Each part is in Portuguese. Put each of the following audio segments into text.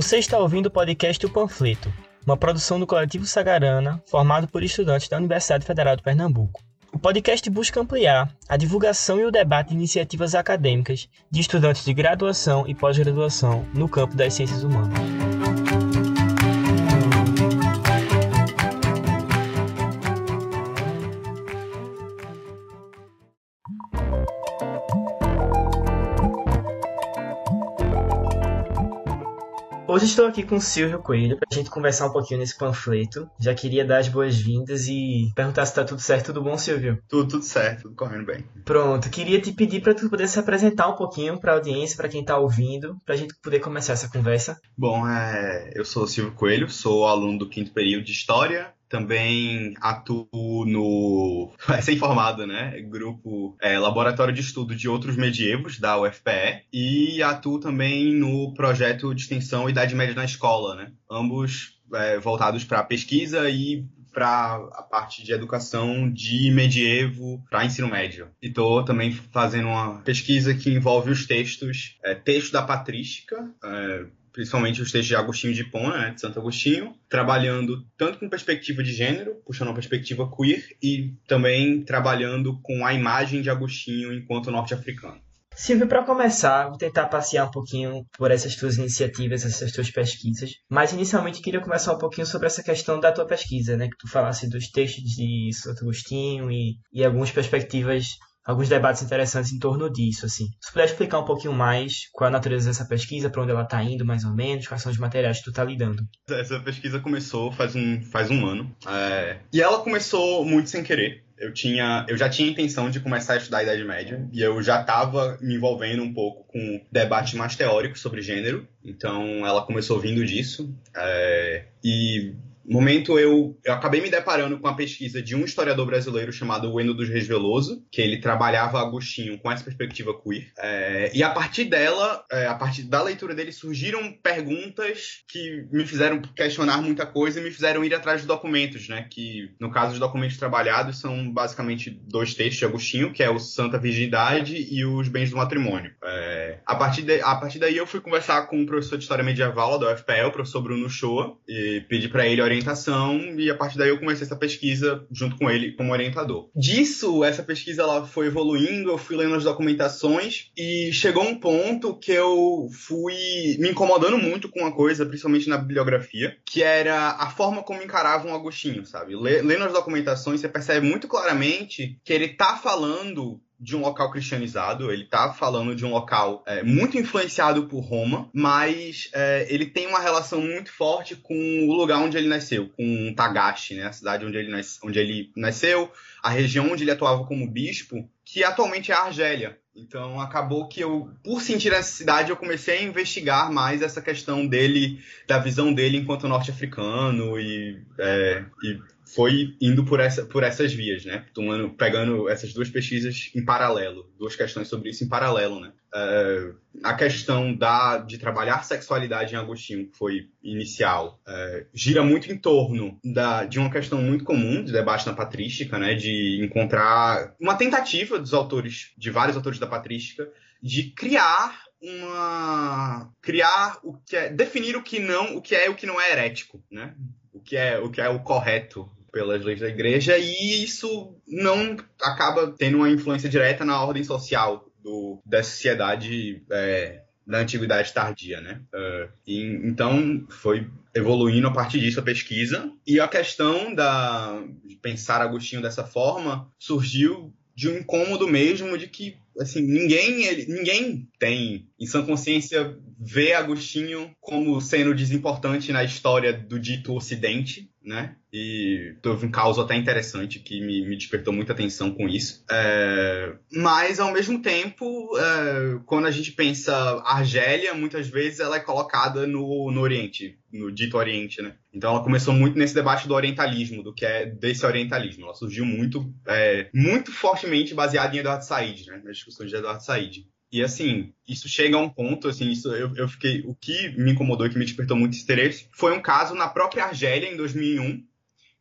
Você está ouvindo o podcast O Panfleto, uma produção do coletivo Sagarana, formado por estudantes da Universidade Federal de Pernambuco. O podcast busca ampliar a divulgação e o debate de iniciativas acadêmicas de estudantes de graduação e pós-graduação no campo das ciências humanas. Hoje estou aqui com o Silvio Coelho para a gente conversar um pouquinho nesse panfleto. Já queria dar as boas-vindas e perguntar se está tudo certo. Tudo bom, Silvio? Tudo, tudo certo, tudo correndo bem. Pronto, queria te pedir para tu poder se apresentar um pouquinho para a audiência, para quem está ouvindo, para a gente poder começar essa conversa. Bom, é, eu sou o Silvio Coelho, sou aluno do quinto período de História também atuo no recém-formado, né? Grupo é, Laboratório de Estudo de Outros Medievos, da UFPE, e atuo também no projeto de extensão Idade Média na Escola, né? Ambos é, voltados para pesquisa e para a parte de educação de medievo para ensino médio. E estou também fazendo uma pesquisa que envolve os textos, é, texto da patrística, é, principalmente os textos de Agostinho de Hipona, né, de Santo Agostinho, trabalhando tanto com perspectiva de gênero, puxando uma perspectiva queer, e também trabalhando com a imagem de Agostinho enquanto norte-africano. Silvio, para começar, vou tentar passear um pouquinho por essas tuas iniciativas, essas tuas pesquisas. Mas inicialmente queria começar um pouquinho sobre essa questão da tua pesquisa, né? Que tu falasse dos textos de Santo Agostinho e, e algumas perspectivas alguns debates interessantes em torno disso, assim. Se puder explicar um pouquinho mais qual é a natureza dessa pesquisa, para onde ela está indo, mais ou menos, quais são os materiais que tu está lidando. Essa pesquisa começou faz um, faz um ano, é... e ela começou muito sem querer. Eu, tinha, eu já tinha intenção de começar a estudar a Idade Média, e eu já estava me envolvendo um pouco com debate mais teórico sobre gênero, então ela começou vindo disso. É... E momento eu, eu acabei me deparando com a pesquisa de um historiador brasileiro chamado Wendo dos Reis Veloso, que ele trabalhava Agostinho com essa perspectiva queer. É, e a partir dela, é, a partir da leitura dele, surgiram perguntas que me fizeram questionar muita coisa e me fizeram ir atrás de documentos, né? Que, no caso, os documentos trabalhados são basicamente dois textos de Agostinho, que é o Santa Virgindade e os Bens do Matrimônio. É, a, partir de, a partir daí eu fui conversar com o professor de História Medieval da UFPL, o professor Bruno Shoa, e pedi para ele orientar orientação e a partir daí eu comecei essa pesquisa junto com ele como orientador. Disso, essa pesquisa ela foi evoluindo, eu fui lendo as documentações e chegou um ponto que eu fui me incomodando muito com uma coisa, principalmente na bibliografia, que era a forma como encaravam o Agostinho, sabe? Lendo as documentações, você percebe muito claramente que ele tá falando de um local cristianizado, ele tá falando de um local é, muito influenciado por Roma, mas é, ele tem uma relação muito forte com o lugar onde ele nasceu, com Tagaste, né, a cidade onde ele, nas, onde ele nasceu, a região onde ele atuava como bispo, que atualmente é a Argélia. Então acabou que eu, por sentir essa cidade, eu comecei a investigar mais essa questão dele, da visão dele enquanto norte-africano e, é, e foi indo por, essa, por essas vias, né? Tomando, pegando essas duas pesquisas em paralelo, duas questões sobre isso em paralelo, né? Uh, a questão da, de trabalhar sexualidade em Agostinho, que foi inicial, uh, gira muito em torno da, de uma questão muito comum de debate na patrística, né? De encontrar uma tentativa dos autores, de vários autores da patrística, de criar uma criar o que é definir o que não o que é e o que não é herético né o que é o que é o correto pelas leis da igreja e isso não acaba tendo uma influência direta na ordem social do, da sociedade é, da antiguidade tardia, né? Uh, e, então foi evoluindo a partir disso a pesquisa e a questão da de pensar Agostinho dessa forma surgiu de um incômodo mesmo de que assim ninguém ele, ninguém tem em sua consciência vê Agostinho como sendo desimportante na história do dito Ocidente né? E teve um caos até interessante que me, me despertou muita atenção com isso. É, mas, ao mesmo tempo, é, quando a gente pensa Argélia, muitas vezes ela é colocada no, no Oriente, no dito Oriente, né? Então ela começou muito nesse debate do orientalismo, do que é desse orientalismo. Ela surgiu muito, é, muito fortemente baseada em Eduardo Said, né? Nas de Eduardo Said. E assim, isso chega a um ponto, assim, isso eu, eu fiquei. O que me incomodou e que me despertou muito interesse foi um caso na própria Argélia, em 2001,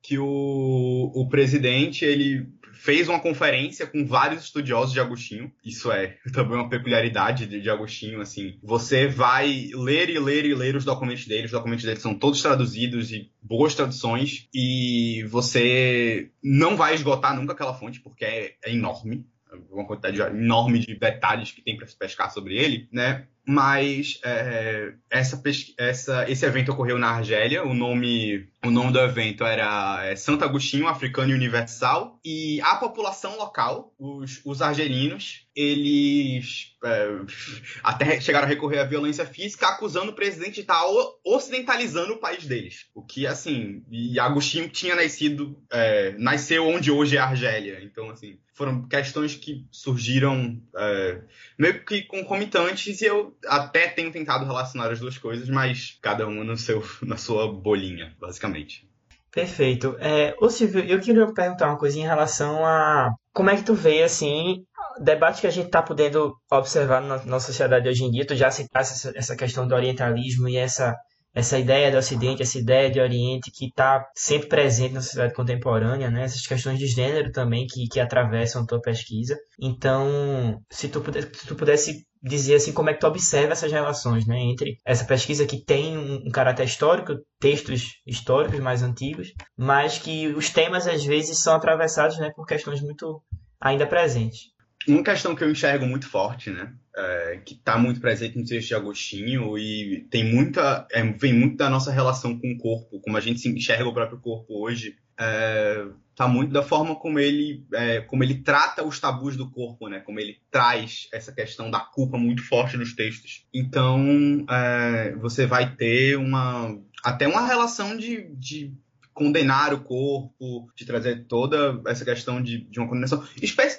que o, o presidente ele fez uma conferência com vários estudiosos de Agostinho. Isso é também uma peculiaridade de, de Agostinho, assim. Você vai ler e ler e ler os documentos dele. Os documentos dele são todos traduzidos e boas traduções. E você não vai esgotar nunca aquela fonte, porque é, é enorme uma quantidade enorme de detalhes que tem para se pescar sobre ele, né? Mas é, essa, essa, esse evento ocorreu na Argélia. O nome, o nome do evento era é, Santo Agostinho, Africano Universal. E a população local, os, os argelinos, eles é, até chegaram a recorrer à violência física, acusando o presidente de estar ocidentalizando o país deles. O que, assim, e Agostinho tinha nascido, é, nasceu onde hoje é a Argélia. Então, assim, foram questões que surgiram é, meio que concomitantes e eu até tenho tentado relacionar as duas coisas, mas cada uma no seu, na sua bolinha, basicamente. Perfeito. É, ô Silvio, eu queria perguntar uma coisa em relação a como é que tu vê, assim, debate que a gente está podendo observar na, na sociedade hoje em dia, tu já citaste essa questão do orientalismo e essa essa ideia do Ocidente, essa ideia de Oriente que está sempre presente na sociedade contemporânea, né? essas questões de gênero também que, que atravessam a tua pesquisa. Então, se tu, pudesse, se tu pudesse dizer assim como é que tu observa essas relações, né, entre essa pesquisa que tem um, um caráter histórico, textos históricos mais antigos, mas que os temas às vezes são atravessados, né, por questões muito ainda presentes. Uma questão que eu enxergo muito forte, né, é, que está muito presente no texto de Agostinho e tem muita, é, vem muito da nossa relação com o corpo, como a gente se enxerga o próprio corpo hoje, é, tá muito da forma como ele, é, como ele trata os tabus do corpo, né? Como ele traz essa questão da culpa muito forte nos textos. Então, é, você vai ter uma até uma relação de, de condenar o corpo, de trazer toda essa questão de, de uma condenação.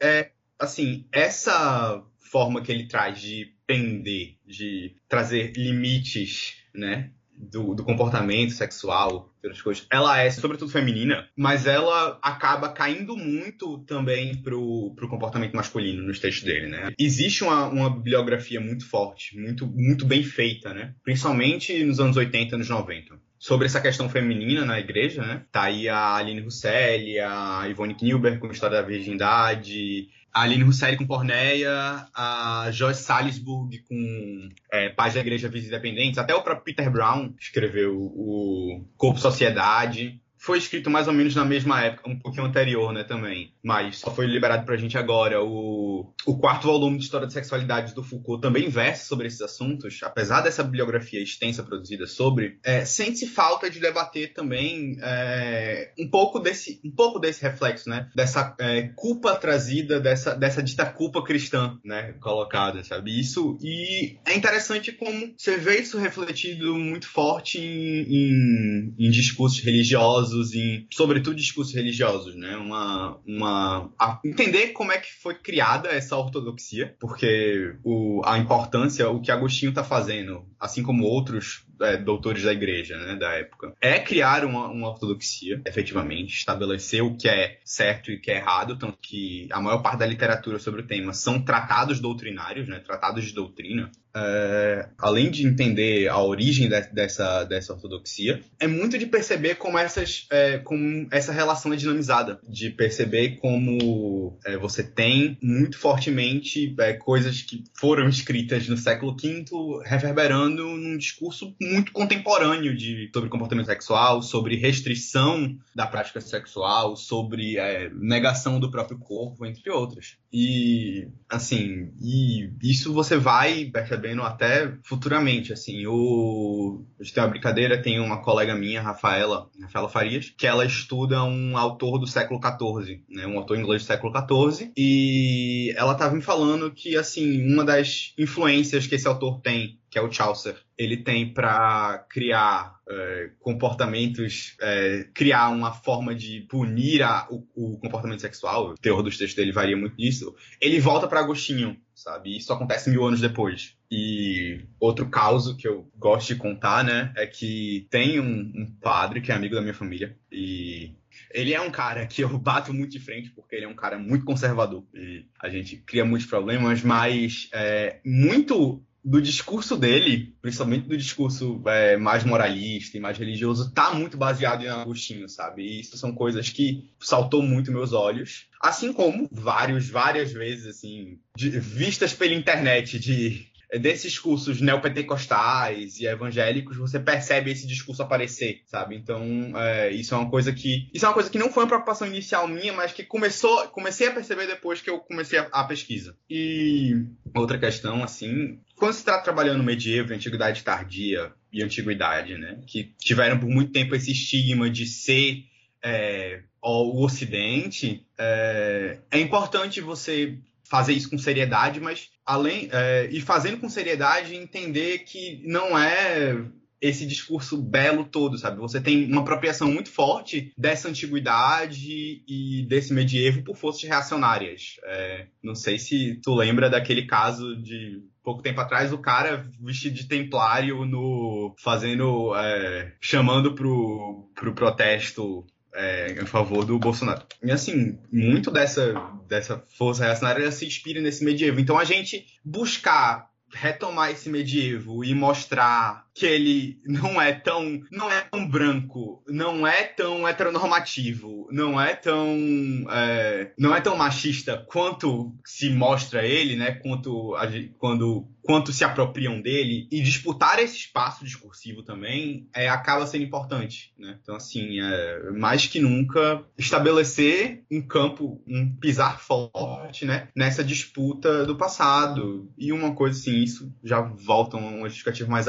É, assim, essa forma que ele traz de pender, de trazer limites, né? Do, do, comportamento sexual, outras coisas, ela é sobretudo feminina, mas ela acaba caindo muito também pro, pro comportamento masculino nos textos dele, né? Existe uma, uma bibliografia muito forte, muito, muito bem feita, né? Principalmente nos anos 80 e anos 90 sobre essa questão feminina na igreja, né? Tá aí a Aline Russelli, a Ivone Knilber com História da Virgindade, a Aline Husserl com Porneia, a Joyce Salisbury com é, Paz da Igreja Vidas Independentes, até o próprio Peter Brown escreveu o Corpo Sociedade foi escrito mais ou menos na mesma época, um pouquinho anterior, né, também. Mas só foi liberado pra gente agora. O, o quarto volume de História da Sexualidade do Foucault também versa sobre esses assuntos, apesar dessa bibliografia extensa produzida sobre. É, Sente-se falta de debater também é, um, pouco desse, um pouco desse reflexo, né? Dessa é, culpa trazida, dessa, dessa dita culpa cristã, né? Colocada, sabe? Isso. E é interessante como você vê isso refletido muito forte em, em, em discursos religiosos religiosos, em, sobretudo discursos religiosos, né? Uma, uma, entender como é que foi criada essa ortodoxia, porque o, a importância, o que Agostinho está fazendo, assim como outros é, doutores da igreja, né, da época, é criar uma, uma, ortodoxia, efetivamente, estabelecer o que é certo e o que é errado, tanto que a maior parte da literatura sobre o tema são tratados doutrinários, né, tratados de doutrina, é, além de entender a origem de, dessa, dessa ortodoxia, é muito de perceber como, essas, é, como essa relação é dinamizada, de perceber como é, você tem muito fortemente é, coisas que foram escritas no século V reverberando num discurso muito contemporâneo de, sobre comportamento sexual, sobre restrição da prática sexual, sobre é, negação do próprio corpo, entre outras. E, assim, e isso você vai percebendo até futuramente, assim. O, a gente tem uma brincadeira, tem uma colega minha, Rafaela, Rafaela Farias, que ela estuda um autor do século XIV, né, um autor inglês do século XIV, e ela estava me falando que, assim, uma das influências que esse autor tem que é o Chaucer, ele tem para criar é, comportamentos, é, criar uma forma de punir a, o, o, comportamento sexual, o teor dos textos dele varia muito disso, ele volta para Agostinho, sabe? Isso acontece mil anos depois. E outro caso que eu gosto de contar, né, é que tem um, um padre que é amigo da minha família e ele é um cara que eu bato muito de frente, porque ele é um cara muito conservador. E a gente cria muitos problemas, mas é, muito do discurso dele, principalmente do discurso é, mais moralista e mais religioso, tá muito baseado em Agostinho, sabe? E isso são coisas que saltou muito meus olhos. Assim como vários, várias vezes, assim, de, vistas pela internet de desses cursos neopentecostais e evangélicos, você percebe esse discurso aparecer, sabe? Então, é, isso é uma coisa que. Isso é uma coisa que não foi uma preocupação inicial minha, mas que começou, comecei a perceber depois que eu comecei a, a pesquisa. E outra questão, assim, quando se está trabalhando medievo, antiguidade tardia e antiguidade, né? Que tiveram por muito tempo esse estigma de ser é, o Ocidente, é, é importante você fazer isso com seriedade, mas além é, e fazendo com seriedade entender que não é esse discurso belo todo, sabe? Você tem uma apropriação muito forte dessa antiguidade e desse medievo por forças reacionárias. É, não sei se tu lembra daquele caso de pouco tempo atrás o cara vestido de templário no fazendo é, chamando pro, pro protesto é, em favor do Bolsonaro. E assim, muito dessa, dessa força reacionária se inspira nesse medievo. Então a gente buscar retomar esse medievo e mostrar que ele não é tão não é tão branco, não é tão heteronormativo, não é tão é, não é tão machista quanto se mostra ele, né? Quanto quando quanto se apropriam dele e disputar esse espaço discursivo também é, acaba sendo importante, né? Então assim, é, mais que nunca estabelecer um campo, um pisar forte, né? Nessa disputa do passado e uma coisa assim, isso já volta a uma justificativa mais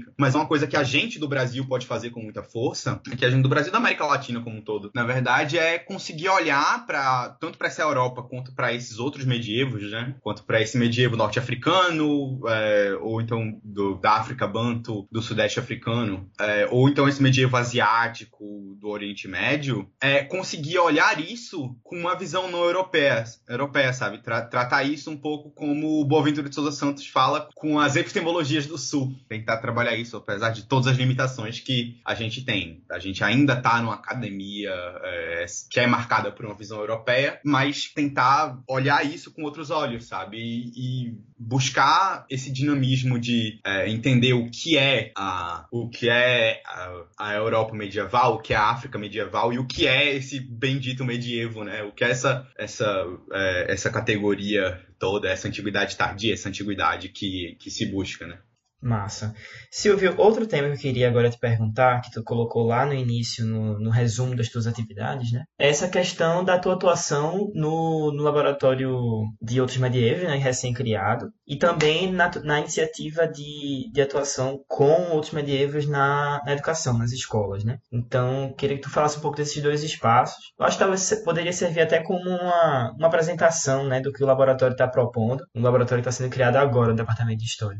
acadêmica mas uma coisa que a gente do Brasil pode fazer com muita força, que a gente do Brasil da América Latina como um todo, na verdade, é conseguir olhar para tanto para essa Europa quanto para esses outros medievos, né? Quanto para esse medievo norte-africano, é, ou então do, da África Banto, do Sudeste africano, é, ou então esse medievo asiático do Oriente Médio, é conseguir olhar isso com uma visão não europeia, europeia sabe? Tra tratar isso um pouco como o Boaventura de Souza Santos fala com as epistemologias do Sul, tentar trabalhar isso, apesar de todas as limitações que a gente tem. A gente ainda está numa academia é, que é marcada por uma visão europeia, mas tentar olhar isso com outros olhos, sabe? E, e buscar esse dinamismo de é, entender o que é a, o que é a, a, Europa medieval, o que é a África medieval e o que é esse bendito medievo, né? O que é essa essa é, essa categoria toda, essa antiguidade tardia, essa antiguidade que, que se busca, né? Massa. Silvio, outro tema que eu queria agora te perguntar, que tu colocou lá no início, no, no resumo das tuas atividades, né? É essa questão da tua atuação no, no laboratório de outros medievos, né, recém-criado, e também na, na iniciativa de, de atuação com outros medievos na, na educação, nas escolas, né? Então, queria que tu falasse um pouco desses dois espaços. Eu acho que talvez poderia servir até como uma, uma apresentação, né, do que o laboratório está propondo, um laboratório que está sendo criado agora no Departamento de História.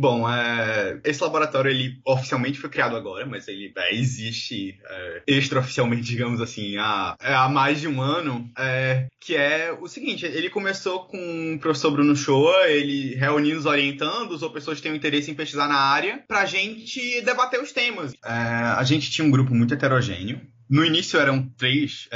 Bom, é, esse laboratório ele oficialmente foi criado agora, mas ele é, existe é, extraoficialmente, digamos assim, há, é, há mais de um ano. É, que é o seguinte: ele começou com o professor Bruno Shoa, ele reunindo os orientandos ou pessoas que têm interesse em pesquisar na área, para a gente debater os temas. É, a gente tinha um grupo muito heterogêneo. No início eram três,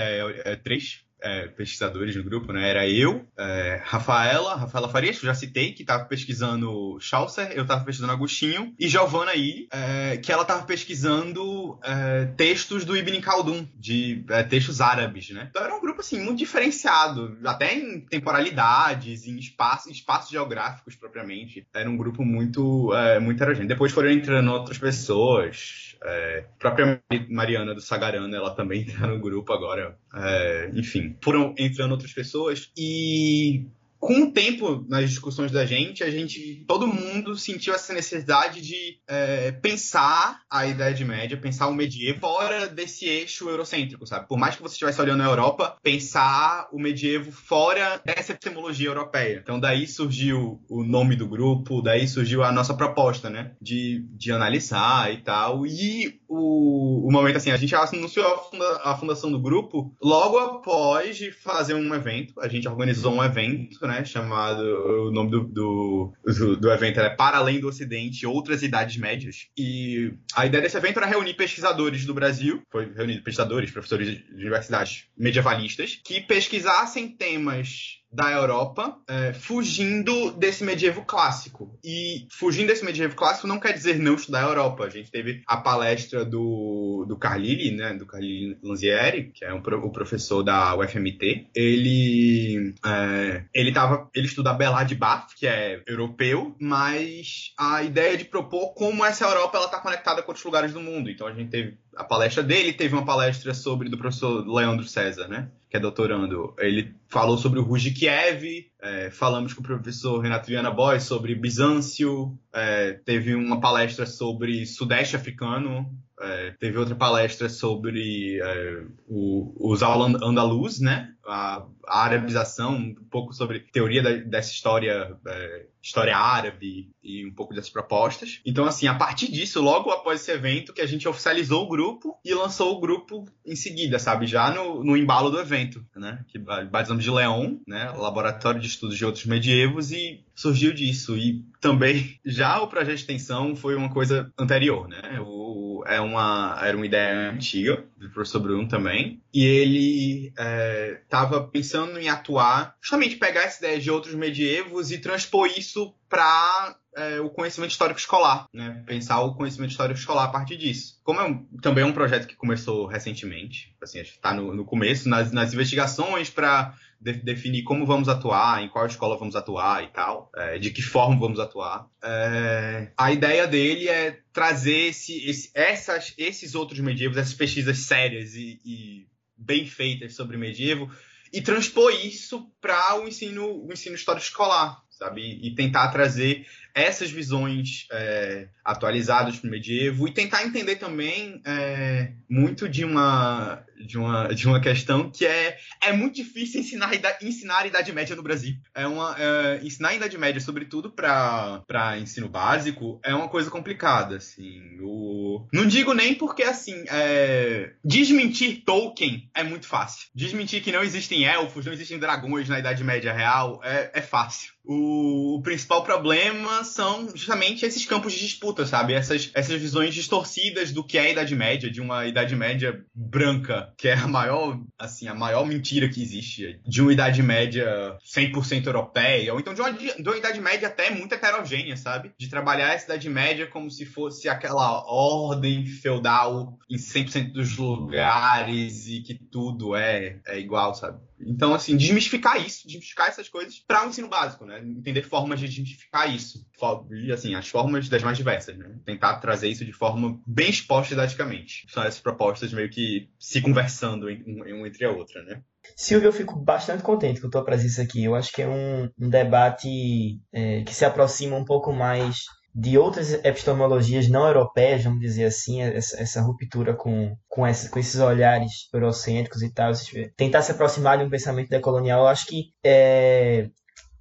três é, pesquisadores no grupo, né? Era eu, é, Rafaela, Rafaela Farias, que eu já citei, que estava pesquisando Chaucer, eu estava pesquisando Agostinho, e Giovanna aí, é, que ela estava pesquisando é, textos do Ibn Khaldun, de é, textos árabes, né? Então era um grupo, assim, muito diferenciado, até em temporalidades, em espaços, espaços geográficos propriamente. Era um grupo muito, é, muito heterogêneo. Depois foram entrando outras pessoas, é, a própria Mariana do Sagarana, ela também está no grupo agora. É, enfim, foram entrando outras pessoas e com o tempo nas discussões da gente, a gente, todo mundo sentiu essa necessidade de é, pensar a Idade Média, pensar o medievo fora desse eixo eurocêntrico, sabe? Por mais que você estivesse olhando a Europa, pensar o medievo fora dessa epistemologia europeia. Então daí surgiu o nome do grupo, daí surgiu a nossa proposta, né? De, de analisar e tal. E o, o momento assim, a gente anunciou a, funda, a fundação do grupo logo após de fazer um evento. A gente organizou um evento, né? Né? Chamado. O nome do, do, do, evento é Para Além do Ocidente Outras Idades Médias. E a ideia desse evento era reunir pesquisadores do Brasil, foi reunido pesquisadores, professores de universidades medievalistas, que pesquisassem temas da Europa, é, fugindo desse medievo clássico. E fugindo desse medievo clássico não quer dizer não estudar a Europa. A gente teve a palestra do, do Carlili, né, do Carlili Lanzieri, que é um, o professor da UFMT. Ele é, ele tava, ele estuda Bela de Bath, que é europeu, mas a ideia de propor como essa Europa ela está conectada com outros lugares do mundo. Então a gente teve a palestra dele, teve uma palestra sobre do professor Leandro César, né? Que é doutorando. Ele falou sobre o Ruge Kiev, é, falamos com o professor Renato Viana Boy sobre Bizâncio, é, teve uma palestra sobre Sudeste Africano, é, teve outra palestra sobre é, o, os al-Andalus, né? A, a, arabização, um pouco sobre teoria da, dessa história, é, história árabe e um pouco dessas propostas. Então, assim, a partir disso, logo após esse evento, que a gente oficializou o grupo e lançou o grupo em seguida, sabe? Já no, no embalo do evento, né? Que batizamos de Leon, né? Laboratório de Estudos de Outros Medievos e surgiu disso. E também, já o projeto de extensão foi uma coisa anterior, né? O, é uma, era uma ideia antiga do professor Bruno também. E ele estava é, pensando em atuar, justamente pegar essa ideia de outros medievos e transpor isso para é, o conhecimento histórico escolar, né? Pensar o conhecimento histórico escolar a partir disso. Como é um, também é um projeto que começou recentemente, assim, está no, no, começo, nas, nas investigações para de, definir como vamos atuar, em qual escola vamos atuar e tal, é, de que forma vamos atuar. É, a ideia dele é trazer esse, esse, essas, esses outros medievos, essas pesquisas sérias e, e bem feitas sobre medievo e transpor isso para o ensino, o ensino histórico escolar, sabe? E tentar trazer essas visões é, atualizadas para o medievo e tentar entender também é, muito de uma, de, uma, de uma questão que é, é muito difícil ensinar, ensinar a Idade Média no Brasil. É uma, é, ensinar a Idade Média, sobretudo para ensino básico, é uma coisa complicada. Assim. O... Não digo nem porque, assim, é, desmentir Tolkien é muito fácil. Desmentir que não existem elfos, não existem dragões na Idade Média real é, é fácil. O, o principal problema são justamente esses campos de disputa, sabe? Essas, essas visões distorcidas do que é a Idade Média, de uma Idade Média branca, que é a maior, assim, a maior mentira que existe, de uma Idade Média 100% europeia, ou então de uma, de uma Idade Média até muito heterogênea, sabe? De trabalhar essa Idade Média como se fosse aquela ordem feudal em 100% dos lugares e que tudo é, é igual, sabe? Então, assim, desmistificar isso, desmistificar essas coisas para o ensino básico, né? Entender formas de desmistificar isso. E, assim, as formas das mais diversas, né? Tentar trazer isso de forma bem exposta didaticamente. São essas propostas meio que se conversando uma entre a outra, né? Silvio, eu fico bastante contente com a tua presença aqui. Eu acho que é um, um debate é, que se aproxima um pouco mais de outras epistemologias não europeias, vamos dizer assim, essa, essa ruptura com, com, essa, com esses olhares eurocêntricos e tal, tentar se aproximar de um pensamento decolonial, eu acho que é,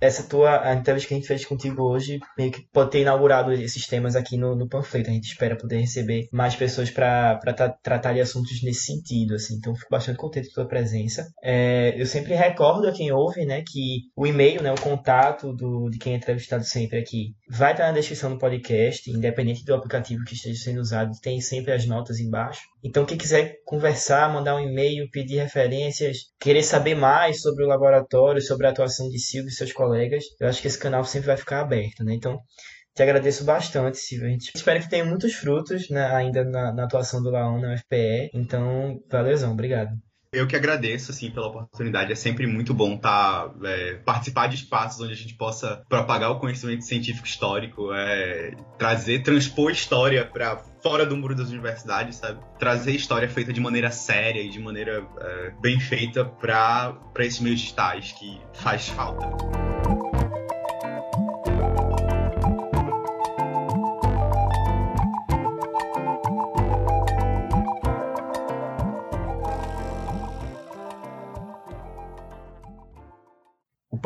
essa tua a entrevista que a gente fez contigo hoje meio que pode ter inaugurado esses temas aqui no, no panfleto. A gente espera poder receber mais pessoas para tra tratar de assuntos nesse sentido, assim. Então, fico bastante contente com a tua presença. É, eu sempre recordo a quem ouve, né, que o e-mail, né, o contato do, de quem é entrevistado sempre aqui vai estar na descrição do podcast, independente do aplicativo que esteja sendo usado, tem sempre as notas embaixo. Então, quem quiser conversar, mandar um e-mail, pedir referências, querer saber mais sobre o laboratório, sobre a atuação de Silvio e seus colegas, eu acho que esse canal sempre vai ficar aberto, né? Então, te agradeço bastante, Silvio. A gente que tenha muitos frutos né, ainda na, na, atuação do Laon na UFPE. Então, valeuzão, obrigado. Eu que agradeço, assim, pela oportunidade. É sempre muito bom tá, é, participar de espaços onde a gente possa propagar o conhecimento científico histórico, é, trazer, transpor história para fora do muro das universidades, sabe? Trazer história feita de maneira séria e de maneira é, bem feita para esses meios digitais que faz falta.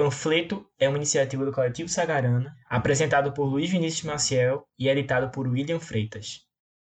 Panfleto é uma iniciativa do Coletivo Sagarana, apresentado por Luiz Vinícius Maciel e editado por William Freitas.